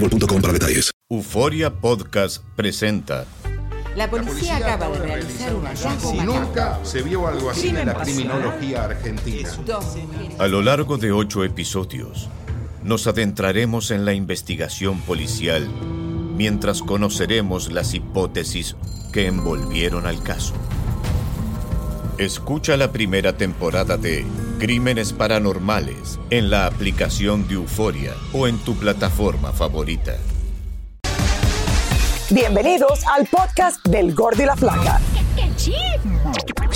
boostmobile.com para detalles. Euforia Podcast presenta La policía acaba de realizar un hallazgo Si nunca se vio algo así en la criminología argentina. Dos mujeres. A lo largo de ocho episodios, nos adentraremos en la investigación policial mientras conoceremos las hipótesis que envolvieron al caso. Escucha la primera temporada de Crímenes Paranormales en la aplicación de Euforia o en tu plataforma favorita. Bienvenidos al podcast del Gordo y la Flaca.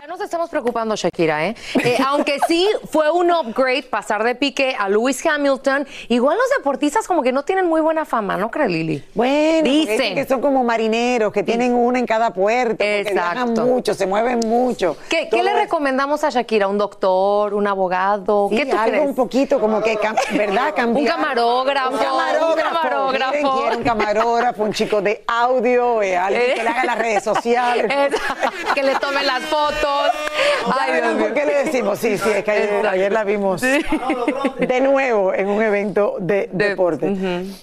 Ya nos estamos preocupando, Shakira, ¿eh? Eh, Aunque sí fue un upgrade pasar de Piqué a Lewis Hamilton, igual los deportistas como que no tienen muy buena fama, ¿no crees, Lili? Bueno, Dicen. dicen que son como marineros, que tienen una en cada puerto, porque viajan Exacto. mucho, se mueven mucho. ¿Qué, le recomendamos a Shakira? ¿Un doctor? ¿Un abogado? Sí, ¿Qué tú algo crees? un poquito como que, ¿verdad? Cambiar. Un camarógrafo, Un camarógrafo. un camarógrafo. Miren, un camarógrafo, un chico de audio, eh, alguien que le haga las redes sociales. Es- que le tomen las fotos. Ay, Dios por qué le decimos, sí, sí, es que ayer, ayer la vimos de nuevo en un evento de, deporte.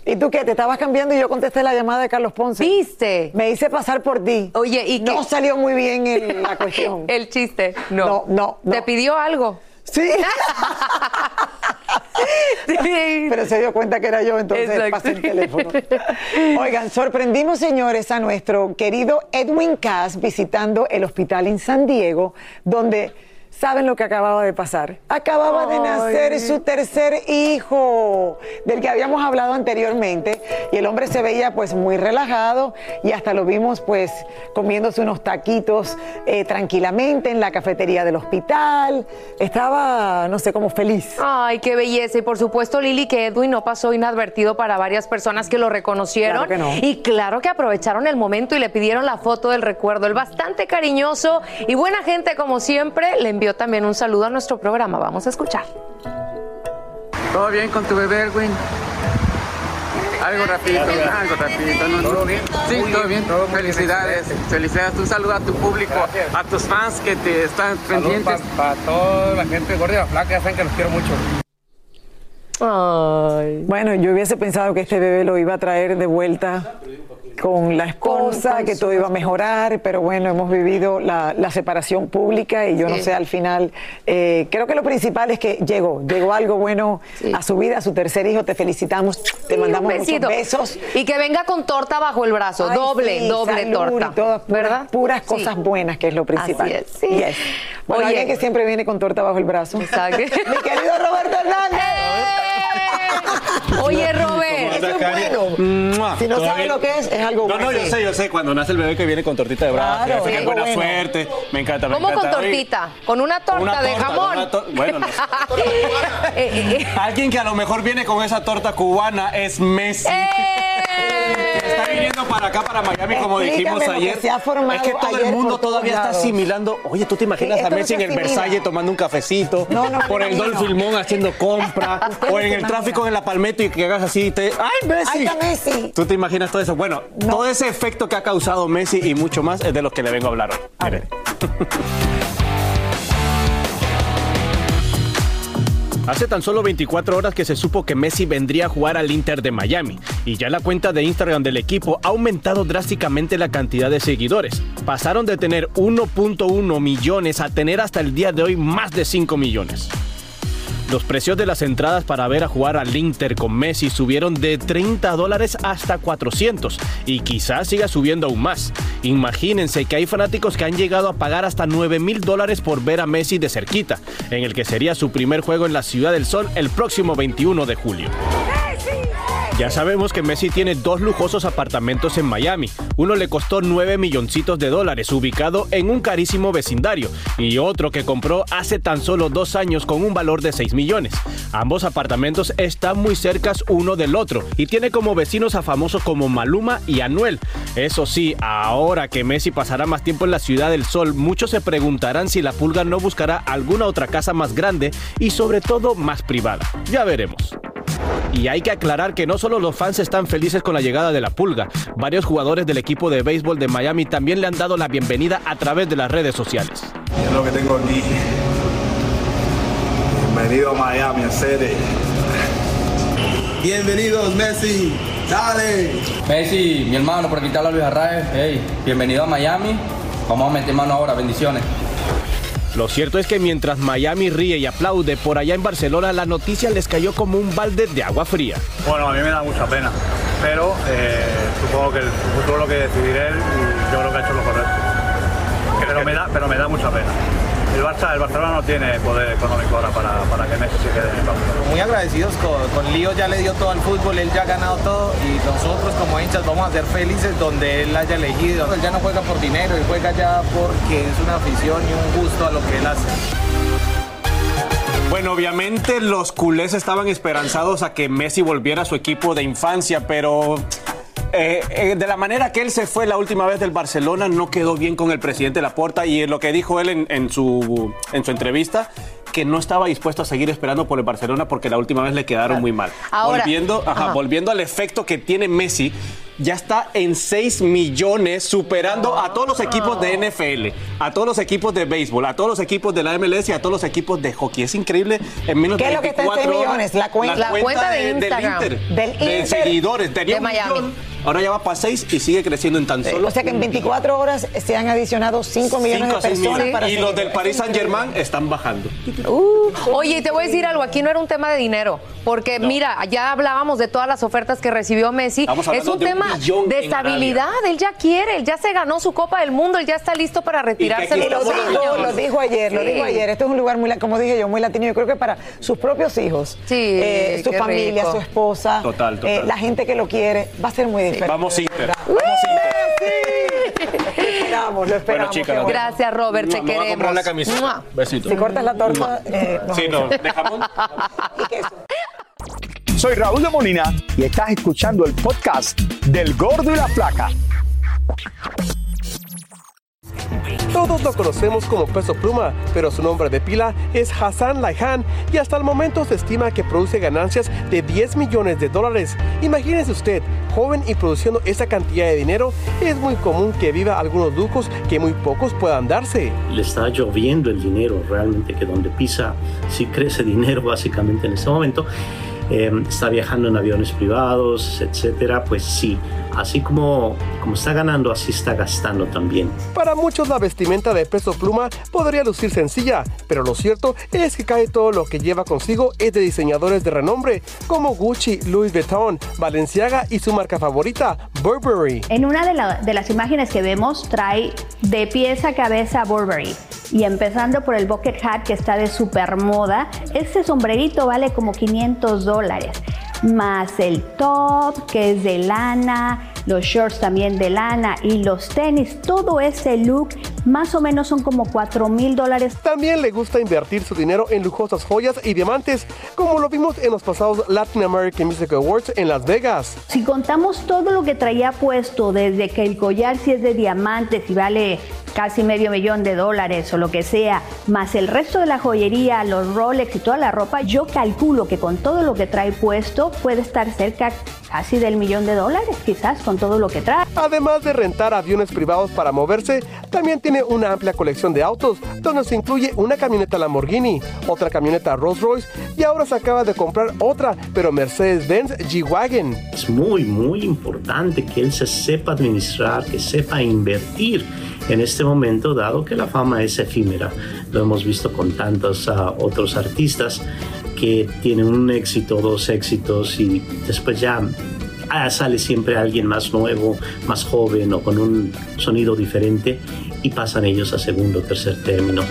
¿Y tú qué? Te estabas cambiando y yo contesté la llamada de Carlos Ponce. ¿Viste? Me hice pasar por ti. Oye, ¿y No qué? salió muy bien el- la cuestión. El chiste. No. No, no, no. ¿Te pidió algo? Sí. Pero se dio cuenta que era yo, entonces Exacto. pasé el teléfono. Oigan, sorprendimos, señores, a nuestro querido Edwin Cass visitando el hospital en San Diego, donde. ¿Saben lo que acababa de pasar? Acababa de nacer su tercer hijo, del que habíamos hablado anteriormente, y el hombre se veía pues muy relajado y hasta lo vimos pues comiéndose unos taquitos eh, tranquilamente en la cafetería del hospital. Estaba, no sé, como feliz. Ay, qué belleza. Y por supuesto, Lili, que Edwin no pasó inadvertido para varias personas que lo reconocieron. Claro que no. Y claro que aprovecharon el momento y le pidieron la foto del recuerdo. El bastante cariñoso y buena gente, como siempre, le envió también un saludo a nuestro programa. Vamos a escuchar. ¿Todo bien con tu bebé, Erwin? Algo rapidito, algo rapidito. ¿no? ¿Todo bien? Sí, todo bien. Felicidades, felicidades. Un saludo a tu público, a tus fans que te están pendientes. Para toda la gente Gorda y la Flaca, ya saben que los quiero mucho. Bueno, yo hubiese pensado que este bebé lo iba a traer de vuelta con la esposa, Con- con que todo iba a mejorar, pero bueno, hemos vivido la, la separación pública y yo no sé, al final, eh, creo que lo principal es que llegó, llegó algo bueno a su vida, a su tercer hijo, te felicitamos, te Sí, mandamos muchos besos. Y que venga con torta bajo el brazo. Ay, doble, doble salud torta. y todas puras- ¿Verdad? Puras cosas buenas, que es lo principal. Así es, sí. Yes. Bueno, Oye. alguien que siempre viene con torta bajo el brazo. Exacto. Mi querido Roberto Hernández. Oye, Robert. Es es Cari. bueno. ¡Mua! Si no sabes lo que es, es algo No, bueno. no, yo sé, yo sé. Cuando nace el bebé que viene con tortita de brazo, Claro, que es buena bueno. suerte. Me encanta, me ¿Cómo con encanta. Oye, tortita? Con una torta una de jamón. con bueno, no sé. Eh, eh, eh. Alguien que a lo mejor viene con esa torta cubana es Messi. Está viniendo para acá, para Miami, como dijimos que ayer. se ha formado es que todo ayer el mundo por todos todavía está lados. asimilando. Oye, ¿tú te imaginas Sí, a esto no Messi en se el asimila. Versalles tomando un cafecito? No, no, por no, el no. Filmón haciendo compra. o en el tráfico en la Palmetto y que hagas así. y Te... ¡Ay, Messi! Ahí está Messi. ¿Tú te imaginas todo eso? Bueno, todo ese efecto que ha causado Messi y mucho más es de los que le vengo a hablar hoy. Miren. Hace tan solo 24 horas que se supo que Messi vendría a jugar al Inter de Miami y ya la cuenta de Instagram del equipo ha aumentado drásticamente la cantidad de seguidores. Pasaron de tener 1.1 millones a tener hasta el día de hoy más de 5 millones. Los precios de las entradas para ver a jugar al Inter con Messi subieron de 30 dólares hasta 400 y quizás siga subiendo aún más. Imagínense que hay fanáticos que han llegado a pagar hasta 9 mil dólares por ver a Messi de cerquita, en el que sería su primer juego en la Ciudad del Sol el próximo 21 de julio. Ya sabemos que Messi tiene dos lujosos apartamentos en Miami. Uno le costó 9 milloncitos de dólares, ubicado en un carísimo vecindario, y otro que compró hace tan solo dos años con un valor de 6 millones. Ambos apartamentos están muy cercas uno del otro y tiene como vecinos a famosos como Maluma y Anuel. Eso sí, ahora que Messi pasará más tiempo en la Ciudad del Sol, muchos se preguntarán si la pulga no buscará alguna otra casa más grande y sobre todo más privada. Ya veremos. Y hay que aclarar que no solo los fans están felices con la llegada de la pulga, varios jugadores del equipo de béisbol de Miami también le han dado la bienvenida a través de las redes sociales. Es lo que tengo aquí. Bienvenido a Miami, a sede. Bienvenidos, Messi. Dale. Messi, mi hermano, por aquí habla Luis Arraez. Hey, bienvenido a Miami. Vamos a meter mano ahora, bendiciones. Lo cierto es que mientras Miami ríe y aplaude, por allá en Barcelona la noticia les cayó como un balde de agua fría. Bueno, a mí me da mucha pena, pero eh, supongo que el futuro lo que decidiré él y yo creo que ha hecho lo correcto. Pero me da, pero me da mucha pena. El, Barça, el Barcelona no tiene poder económico ahora para, para que Messi se quede en el Barcelona. Muy agradecidos con, con Lío, ya le dio todo al fútbol, él ya ha ganado todo y nosotros como hinchas vamos a ser felices donde él haya elegido. Él ya no juega por dinero, él juega ya porque es una afición y un gusto a lo que él hace. Bueno, obviamente los culés estaban esperanzados a que Messi volviera a su equipo de infancia, pero eh, eh, de la manera que él se fue la última vez del Barcelona no quedó bien con el presidente Laporta y lo que dijo él en, en su, en su entrevista que no estaba dispuesto a seguir esperando por el Barcelona porque la última vez le quedaron muy mal. Ahora- volviendo, ajá, ajá. volviendo al efecto que tiene Messi, ya está en 6 millones, superando a todos los equipos de NFL, a todos los equipos de béisbol, a todos los equipos de la MLS y a todos los equipos de hockey. Es increíble en menos ¿Qué de es lo que está en 24 6 horas, millones? La cuenta- La cuenta de del Instagram. Inter, Del de Inter seguidores. Tenía de un Miami. millón, ahora ya va para 6 y sigue creciendo en tan solo O sea que en 24 horas se han adicionado 5 millones cinco de personas millones. para Y los del Paris Saint Germain están bajando. Uh, oye, te voy a decir algo, aquí no era un tema de dinero, porque mira, ya hablábamos de todas las ofertas que recibió Messi. Es un de tema de estabilidad, él ya quiere, él ya se ganó su Copa del Mundo, él ya está listo para retirarse. Lo dijo, lo dijo ayer, lo Sí. dijo ayer. Esto es un lugar muy, como dije yo, muy latino. Yo creo que para sus propios hijos, Sí, eh, su familia, rico. su esposa, Total, total. eh, la gente que lo quiere, va a ser muy Vamos Inter. Vamos Inter. Lo esperamos, lo esperamos. chicas, bueno. Gracias, Robert, te Me voy a comprar queremos. la camiseta. Mua. Besito. Si cortas la torta, eh, Sí, no, dejamos. y queso. Soy Raúl de Molina y estás escuchando el podcast del Gordo y la Flaca. Todos lo conocemos como Peso Pluma, pero su nombre de pila es Hassan Laihan y hasta el momento se estima que produce ganancias de 10 millones de dólares. Imagínese usted, joven y produciendo esa cantidad de dinero, es muy común que viva algunos lujos que muy pocos puedan darse. le está lloviendo el dinero realmente, que donde pisa sí crece dinero básicamente en este momento. Eh, está viajando en aviones privados, etcétera, pues sí, así como, como está ganando, así está gastando también. Para muchos la vestimenta de Peso Pluma podría lucir sencilla, pero lo cierto es que casi todo lo que lleva consigo es de diseñadores de renombre, como Gucci, Louis Vuitton, Balenciaga y su marca favorita, Burberry. En una de, la- de las imágenes que vemos trae de pies a cabeza Burberry. Y empezando por el bucket hat que está de super moda, este sombrerito vale como 500 dólares. Más el top que es de lana, los shorts también de lana y los tenis, todo ese look más o menos son como 4 mil dólares. También le gusta invertir su dinero en lujosas joyas y diamantes, como lo vimos en los pasados Latin American Music Awards en Las Vegas. Si contamos todo lo que traía puesto, desde que el collar si es de diamantes y vale casi medio millón de dólares o lo que sea, más el resto de la joyería, los Rolex y toda la ropa, yo calculo que con todo lo que trae puesto puede estar cerca casi del millón de dólares, quizás con todo lo que trae. Además de rentar aviones privados para moverse, también tiene una amplia colección de autos, donde se incluye una camioneta Lamborghini, otra camioneta Rolls Royce y ahora se acaba de comprar otra, pero Mercedes-Benz G-Wagon. Es muy, muy importante que él se sepa administrar, que sepa invertir en este momento, dado que la fama es efímera. Lo hemos visto con tantos ah, otros artistas que tienen un éxito, dos éxitos y después ya ah, sale siempre alguien más nuevo, más joven o con un sonido diferente y pasan ellos a segundo tercer término.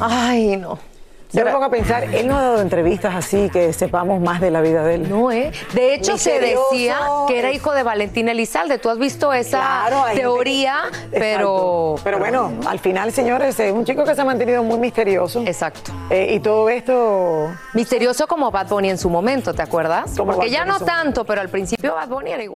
Ay, no. Yo me pongo a pensar, él no ha dado entrevistas así que sepamos más de la vida de él. No, ¿eh? De hecho, se decía que era hijo de Valentín Elizalde. Tú has visto esa Claro, hay gente teoría, pero... Pero bueno, al final, señores, es un chico que se ha mantenido muy misterioso. Exacto. Eh, y todo esto. Misterioso como Bad Bunny en su momento, ¿te acuerdas? Como Porque Bad ya Bunny no tanto, pero al principio Bad Bunny era igual.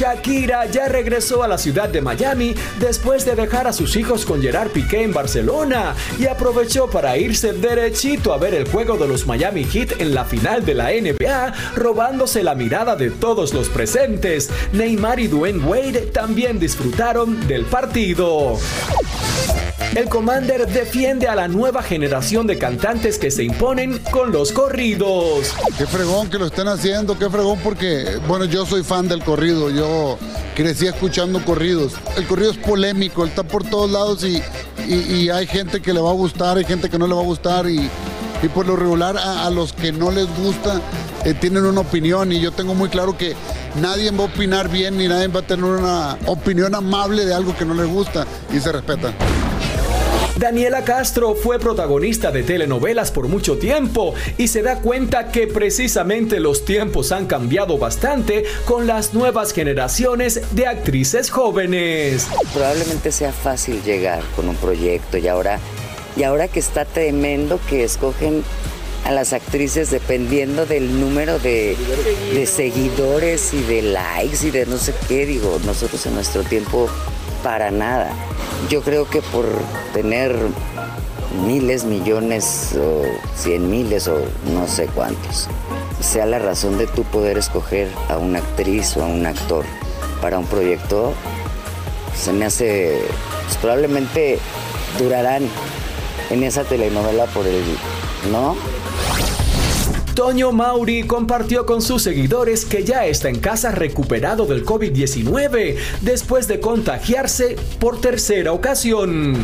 Shakira ya regresó a la ciudad de Miami después de dejar a sus hijos con Gerard Piqué en Barcelona y aprovechó para irse derechito a ver el juego de los Miami Heat en la final de la NBA, robándose la mirada de todos los presentes. Neymar y Dwayne Wade también disfrutaron del partido. El Commander defiende a la nueva generación de cantantes que se imponen con los corridos. Qué fregón que lo estén haciendo, qué fregón porque, bueno, yo soy fan del corrido, yo crecí escuchando corridos. El corrido es polémico, él está por todos lados y, y- hay gente que le va a gustar, hay gente que no le va a gustar y, y por lo regular a, a los que no les gusta eh, tienen una opinión y yo tengo muy claro que nadie va a opinar bien ni nadie va a tener una opinión amable de algo que no les gusta y se respeta. Daniela Castro fue protagonista de telenovelas por mucho tiempo y se da cuenta que precisamente los tiempos han cambiado bastante con las nuevas generaciones de actrices jóvenes. Probablemente sea fácil llegar con un proyecto y ahora, y ahora que está tremendo que escogen a las actrices dependiendo del número de, de seguidores y de likes y de no sé qué, digo, nosotros en nuestro tiempo para nada. Yo creo que por tener miles, millones o cien miles o no sé cuántos, sea la razón de tú poder escoger a una actriz o a un actor para un proyecto, se me hace, pues, probablemente durarán en esa telenovela por el, ¿no? Toño Mauri compartió con sus seguidores que ya está en casa recuperado del COVID-19 después de contagiarse por tercera ocasión.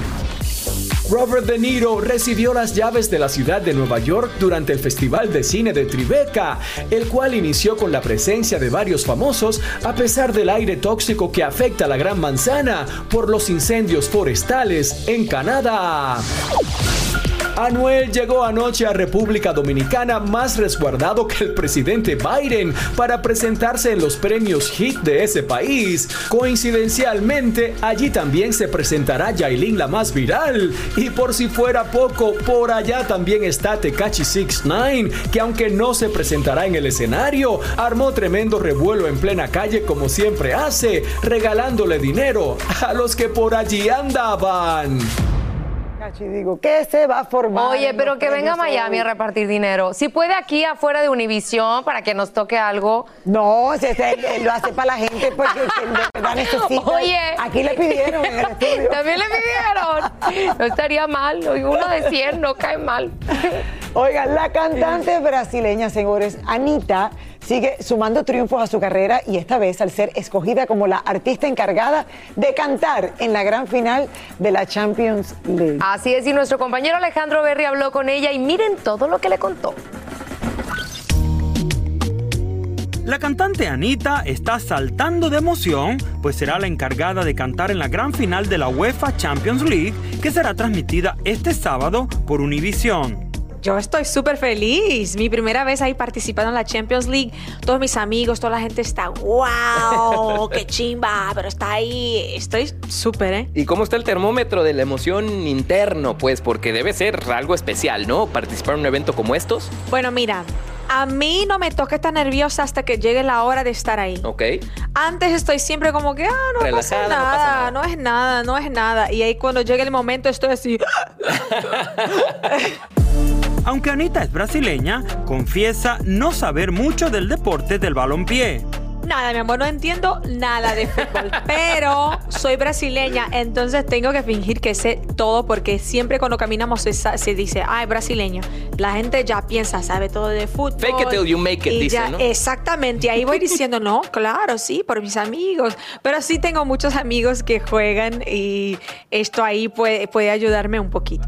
Robert De Niro recibió las llaves de la ciudad de Nueva York durante el Festival de Cine de Tribeca, el cual inició con la presencia de varios famosos a pesar del aire tóxico que afecta a la Gran Manzana por los incendios forestales en Canadá. Anuel llegó anoche a República Dominicana más resguardado que el presidente Biden para presentarse en los premios HIT de ese país. Coincidencialmente, allí también se presentará Yailin la más viral. Y por si fuera poco, por allá también está Tekachi 69, que aunque no se presentará en el escenario, armó tremendo revuelo en plena calle como siempre hace, regalándole dinero a los que por allí andaban. Y digo, ¿qué se va a formar? Oye, pero que venga a Miami hoy? a repartir dinero. Si puede aquí afuera de Univisión para que nos toque algo. No, él lo hace para la gente porque que de verdad necesita. Oye. Aquí le pidieron en el estudio. También le pidieron. No estaría mal. Uno de 100 no cae mal. Oigan, la cantante brasileña, señores, Anita, sigue sumando triunfos a su carrera y esta vez al ser escogida como la artista encargada de cantar en la gran final de la Champions League. Así es, y nuestro compañero Alejandro Berry habló con ella y miren todo lo que le contó. La cantante Anita está saltando de emoción, pues será la encargada de cantar en la gran final de la UEFA Champions League, que será transmitida este sábado por Univision. Yo estoy súper feliz. Mi primera vez ahí participando en la Champions League. Todos mis amigos, toda la gente está, wow, qué chimba, pero está ahí. Estoy súper, ¿eh? ¿Y cómo está el termómetro de la emoción interno? Pues porque debe ser algo especial, ¿no? Participar en un evento como estos. Bueno, mira, a mí no me toca estar nerviosa hasta que llegue la hora de estar ahí. Ok. Antes estoy siempre como que, ah, no pasa Relajada, no pasa nada. no es nada, no es nada. Y ahí cuando llegue el momento estoy así. Aunque Anita es brasileña, confiesa no saber mucho del deporte del balompié. Nada, mi amor, no entiendo nada de fútbol, pero soy brasileña, entonces tengo que fingir que sé todo porque siempre cuando caminamos se, se dice, ah, es brasileña. La gente ya piensa, sabe todo de fútbol. Fake it till you make it, y dice, ya- ¿no? Exactamente, y ahí voy diciendo, no, claro, sí, por mis amigos, pero sí tengo muchos amigos que juegan y esto ahí puede, puede ayudarme un poquito.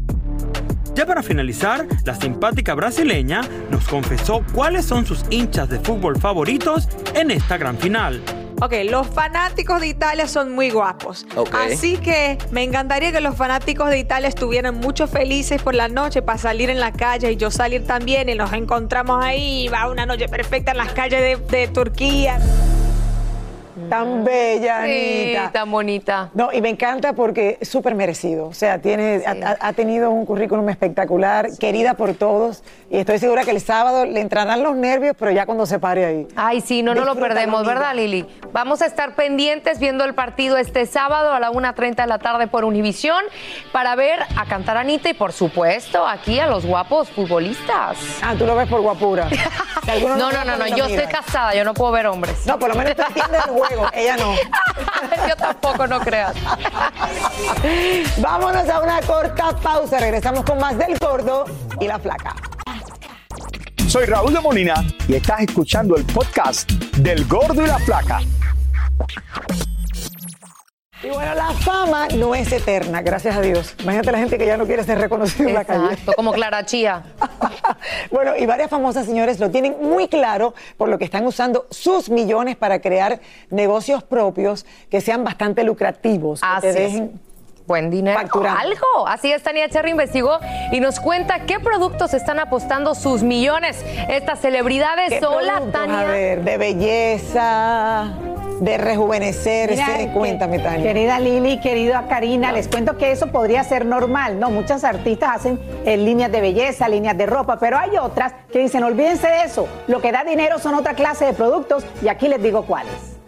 Ya para finalizar, la simpática brasileña nos confesó cuáles son sus hinchas de fútbol favoritos en esta gran final. Ok, los fanáticos de Italia son muy guapos. Ok. Así que me encantaría que los fanáticos de Italia estuvieran mucho felices por la noche para salir en la calle y yo salir también y nos encontramos ahí. Va una noche perfecta en las calles de, de Turquía. Tan bella, Sí, Anita. tan bonita. No, y me encanta porque es súper merecido. O sea, tiene, ha, ha- ha tenido un currículum espectacular, querida por todos. Y estoy segura que el sábado le entrarán los nervios, pero ya cuando se pare ahí. Ay, sí, no, no lo perdemos. ¿verdad, Lili? Vamos a estar pendientes viendo el partido este sábado a la 1.30 de la tarde por Univisión para ver a cantar a Anita y, por supuesto, aquí a los guapos futbolistas. Ah, tú lo ves por guapura. No, no, no, no, yo estoy casada, yo no puedo ver hombres. No, por lo menos tú entiendes el juego, ella no. yo tampoco, no creas. Vámonos a una corta pausa. Regresamos con más del gordo y la flaca. Soy Raúl de Molina y estás escuchando el podcast del Gordo y la Flaca. Y bueno, la fama no es eterna, gracias a Dios. Imagínate la gente que ya no quiere ser reconocido en la calle. Exacto, como Clara Chía. Bueno, y varias famosas señores lo tienen muy claro por lo que están usando sus millones para crear negocios propios que sean bastante lucrativos. que Así te es. dejen Buen dinero. Facturando. Algo. Así es, Tania Cherry investigó y nos cuenta qué productos están apostando sus millones. Estas celebridades. ¿Qué Hola? Tania. A ver, de belleza, de rejuvenecerse. Mira, que- Cuéntame, Tania. Querida Lili, querida Karina, les cuento que eso podría ser normal, ¿no? Muchas artistas hacen eh, líneas de belleza, líneas de ropa, pero hay otras que dicen, olvídense de eso, lo que da dinero son otra clase de productos y aquí les digo cuáles.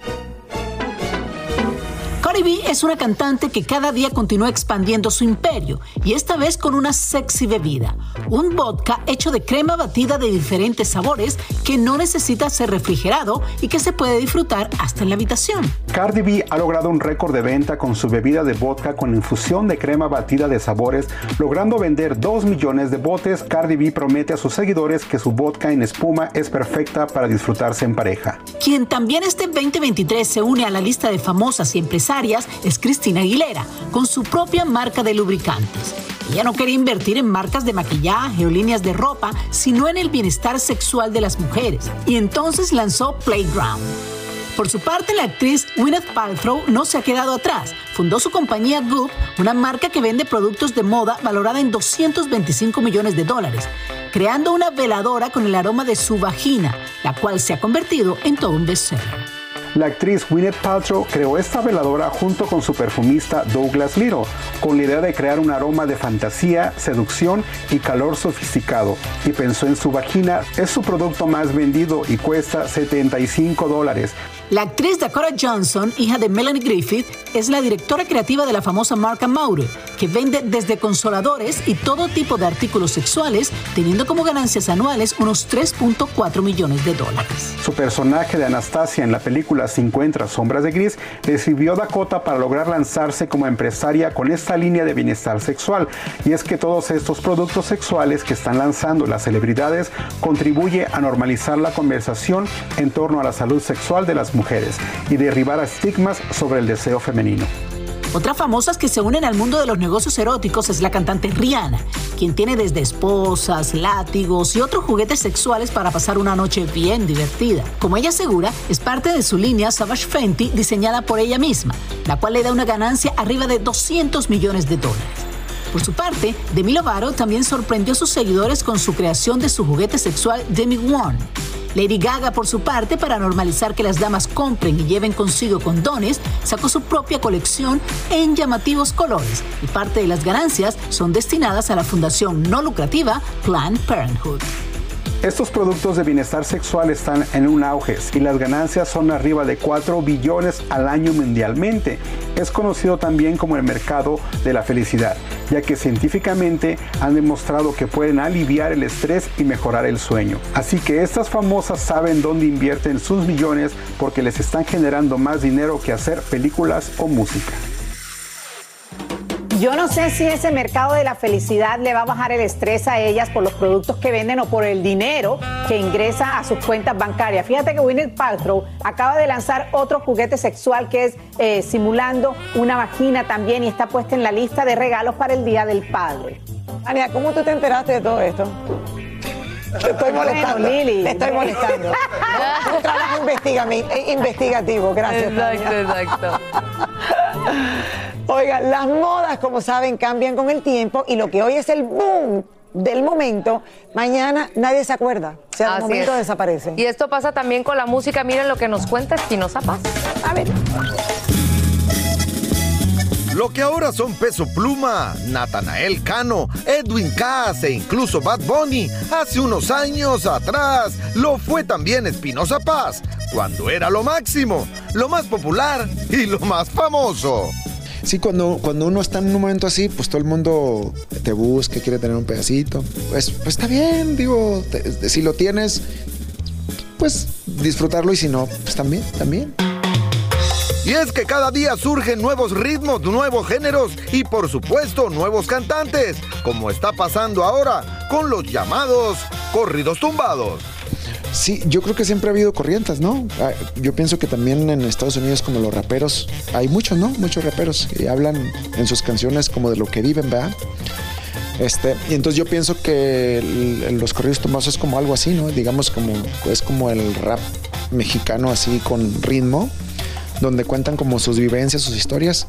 Cardi B es una cantante que cada día continúa expandiendo su imperio y esta vez con una sexy bebida, un vodka hecho de crema batida de diferentes sabores que no necesita ser refrigerado y que se puede disfrutar hasta en la habitación. Cardi B ha logrado un récord de venta con su bebida de vodka con infusión de crema batida de sabores, logrando vender 2 millones de botes. Cardi B promete a sus seguidores que su vodka en espuma es perfecta para disfrutarse en pareja. Quien también este 2023 se une a la lista de famosas y empresarias es Cristina Aguilera, con su propia marca de lubricantes. Ella no quería invertir en marcas de maquillaje o líneas de ropa, sino en el bienestar sexual de las mujeres. Y entonces lanzó Playground. Por su parte, la actriz Gwyneth Paltrow no se ha quedado atrás. Fundó su compañía Goop, una marca que vende productos de moda valorada en 225 millones de dólares, creando una veladora con el aroma de su vagina, la cual se ha convertido en todo un bestseller. La actriz Gwyneth Paltrow creó esta veladora junto con su perfumista Douglas Little, con la idea de crear un aroma de fantasía, seducción y calor sofisticado. Y pensó en su vagina, es su producto más vendido y cuesta 75 dólares. La actriz Dakota Johnson, hija de Melanie Griffith, es la directora creativa de la famosa marca Maure, que vende desde consoladores y todo tipo de artículos sexuales, teniendo como ganancias anuales unos 3.4 millones de dólares. Su personaje de Anastasia en la película 50 Sombras de Gris a Dakota para lograr lanzarse como empresaria con esta línea de bienestar sexual. Y es que todos estos productos sexuales que están lanzando las celebridades contribuye a normalizar la conversación en torno a la salud sexual de las mujeres y derribar estigmas sobre el deseo femenino. Otras famosas que se unen al mundo de los negocios eróticos es la cantante Rihanna, quien tiene desde esposas, látigos y otros juguetes sexuales para pasar una noche bien divertida. Como ella asegura, es parte de su línea Savage Fenty diseñada por ella misma, la cual le da una ganancia arriba de 200 millones de dólares. Por su parte, Demi Lovato también sorprendió a sus seguidores con su creación de su juguete sexual Demi One. Lady Gaga, por su parte, para normalizar que las damas compren y lleven consigo condones, sacó su propia colección en llamativos colores y parte de las ganancias son destinadas a la fundación no lucrativa Planned Parenthood. Estos productos de bienestar sexual están en un auge y las ganancias son arriba de 4 billones al año mundialmente. Es conocido también como el mercado de la felicidad, ya que científicamente han demostrado que pueden aliviar el estrés y mejorar el sueño. Así que estas famosas saben dónde invierten sus millones porque les están generando más dinero que hacer películas o música. Yo no sé si ese mercado de la felicidad le va a bajar el estrés a ellas por los productos que venden o por el dinero que ingresa a sus cuentas bancarias. Fíjate que Gwyneth Paltrow acaba de lanzar otro juguete sexual que es eh, simulando una vagina también y está puesta en la lista de regalos para el Día del Padre. Ania, ¿cómo tú te enteraste de todo esto? Te estoy molestando. Lili. Te estoy molestando. un trabajo investigativo. Gracias. Exacto, exacto. Oiga, las modas, como saben, cambian con el tiempo y lo que hoy es el boom del momento, mañana nadie se acuerda. O sea, el momento desaparece. Y esto pasa también con la música. Miren lo que nos cuenta Espinosa Paz. A ver. Lo que ahora son Peso Pluma, Natanael Cano, Edwin Cass e incluso Bad Bunny, hace unos años atrás lo fue también Espinosa Paz, cuando era lo máximo, lo más popular y lo más famoso. Sí, cuando, cuando uno está en un momento así, pues todo el mundo te busca, quiere tener un pedacito. Pues, pues está bien, digo, si lo tienes, pues disfrutarlo y si no, pues también, también. Y es que cada día surgen nuevos ritmos, nuevos géneros y por supuesto nuevos cantantes, como está pasando ahora con los llamados corridos tumbados. Sí, yo creo que siempre ha habido corrientes, ¿no? Ah, yo pienso que también en Estados Unidos como los raperos, hay muchos, ¿no? Muchos raperos que hablan en sus canciones como de lo que viven, ¿verdad? Este, y entonces yo pienso que los corridos tomados es como algo así, ¿no? Digamos como es como el rap mexicano así con ritmo, donde cuentan como sus vivencias, sus historias.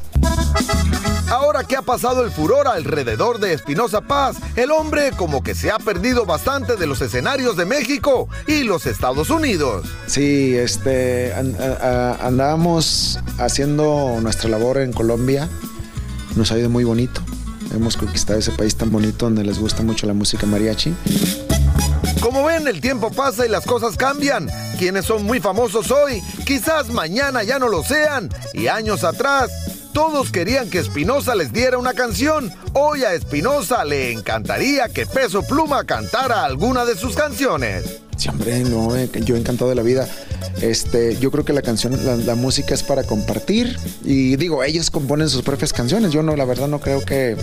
Ahora que ha pasado el furor alrededor de Espinosa Paz, el hombre como que se ha perdido bastante de los escenarios de México y los Estados Unidos. Sí, este, andábamos haciendo nuestra labor en Colombia, nos ha ido muy bonito. Hemos conquistado ese país tan bonito donde les gusta mucho la música mariachi. Como ven, el tiempo pasa y las cosas cambian. Quienes son muy famosos hoy, quizás mañana ya no lo sean. Y años atrás, todos querían que Espinosa les diera una canción. Hoy a Espinosa le encantaría que Peso Pluma cantara alguna de sus canciones. Sí, hombre, no, eh, yo encantado de la vida. Este, yo creo que la canción, la, la música es para compartir. Y digo, ellos componen sus propias canciones. Yo no, la verdad no creo que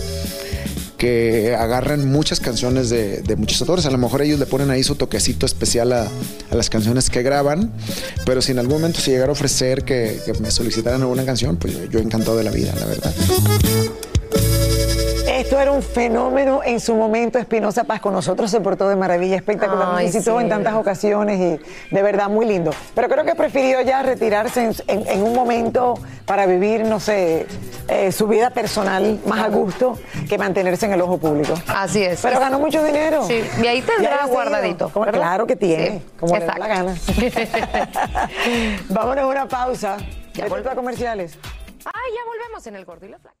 que agarren muchas canciones de, de, muchos autores. A lo mejor ellos le ponen ahí su toquecito especial a, a, las canciones que graban, pero si en algún momento se llegara a ofrecer que, que me solicitaran alguna canción, pues yo, yo encantado de la vida, la verdad. Esto era un fenómeno en su momento. Espinosa Paz con nosotros se portó de maravilla, espectacular. Nos visitó sí. en tantas ocasiones y de verdad muy lindo. Pero creo que prefirió ya retirarse en, en, en un momento para vivir, no sé, eh, su vida personal más a gusto que mantenerse en el ojo público. Así es. Pero ganó mucho dinero. Sí, y ahí tendrá guardadito. Como, claro que tiene, sí. como le da la gana. Vámonos a una pausa. Ya vuelvo a comerciales. Ay, ya volvemos en el Gordo y la Flaca.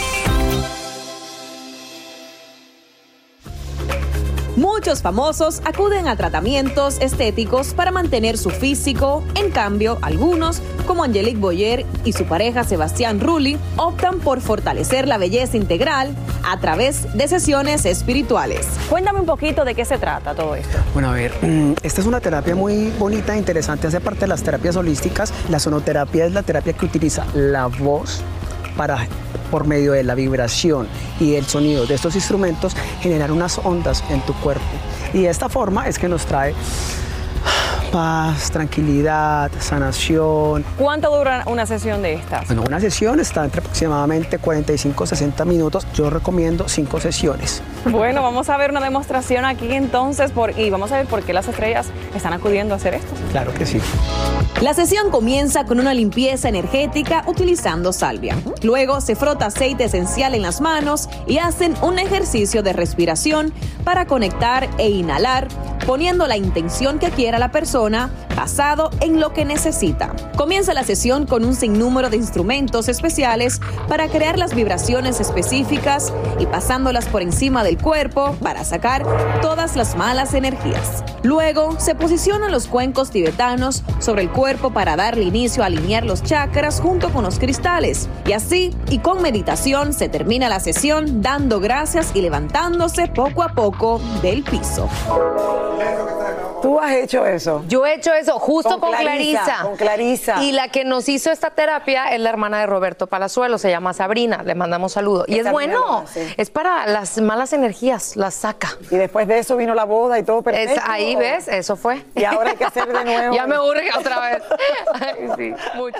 Muchos famosos acuden a tratamientos estéticos para mantener su físico, en cambio, algunos, como Angelique Boyer y su pareja Sebastián Rulli, optan por fortalecer la belleza integral a través de sesiones espirituales. Cuéntame un poquito de qué se trata todo esto. Bueno, a ver, esta es una terapia muy bonita e interesante, hace parte de las terapias holísticas. La sonoterapia es la terapia que utiliza la voz para por medio de la vibración y el sonido de estos instrumentos generar unas ondas en tu cuerpo. Y de esta forma es que nos trae paz, tranquilidad, sanación. ¿Cuánto dura una sesión de estas? Bueno, una sesión está entre aproximadamente 45 60 minutos. Yo recomiendo 5 sesiones. Bueno, vamos a ver una demostración aquí entonces por, y vamos a ver por qué las estrellas están acudiendo a hacer esto. Claro que sí. La sesión comienza con una limpieza energética utilizando salvia. Luego se frota aceite esencial en las manos y hacen un ejercicio de respiración para conectar e inhalar, poniendo la intención que quiera la persona basado en lo que necesita. Comienza la sesión con un sinnúmero de instrumentos especiales para crear las vibraciones específicas y pasándolas por encima del cuerpo para sacar todas las malas energías. Luego se posicionan los cuencos tibetanos sobre el cuerpo para darle inicio a alinear los chakras junto con los cristales. Y así, y con meditación, se termina la sesión dando gracias y levantándose poco a poco del piso. ¿Tú has hecho eso? Yo he hecho eso justo con, con Clarisa, Clarisa. Con Clarisa. Y la que nos hizo esta terapia es la hermana de Roberto Palazuelo, se llama Sabrina, le mandamos saludos. Y es bueno, es para las malas energías, las saca. Y después de eso vino la boda y todo perfecto. Es, ahí ves, eso fue. Y ahora hay que hacer de nuevo. ya me urge otra vez. Ay, sí, mucho.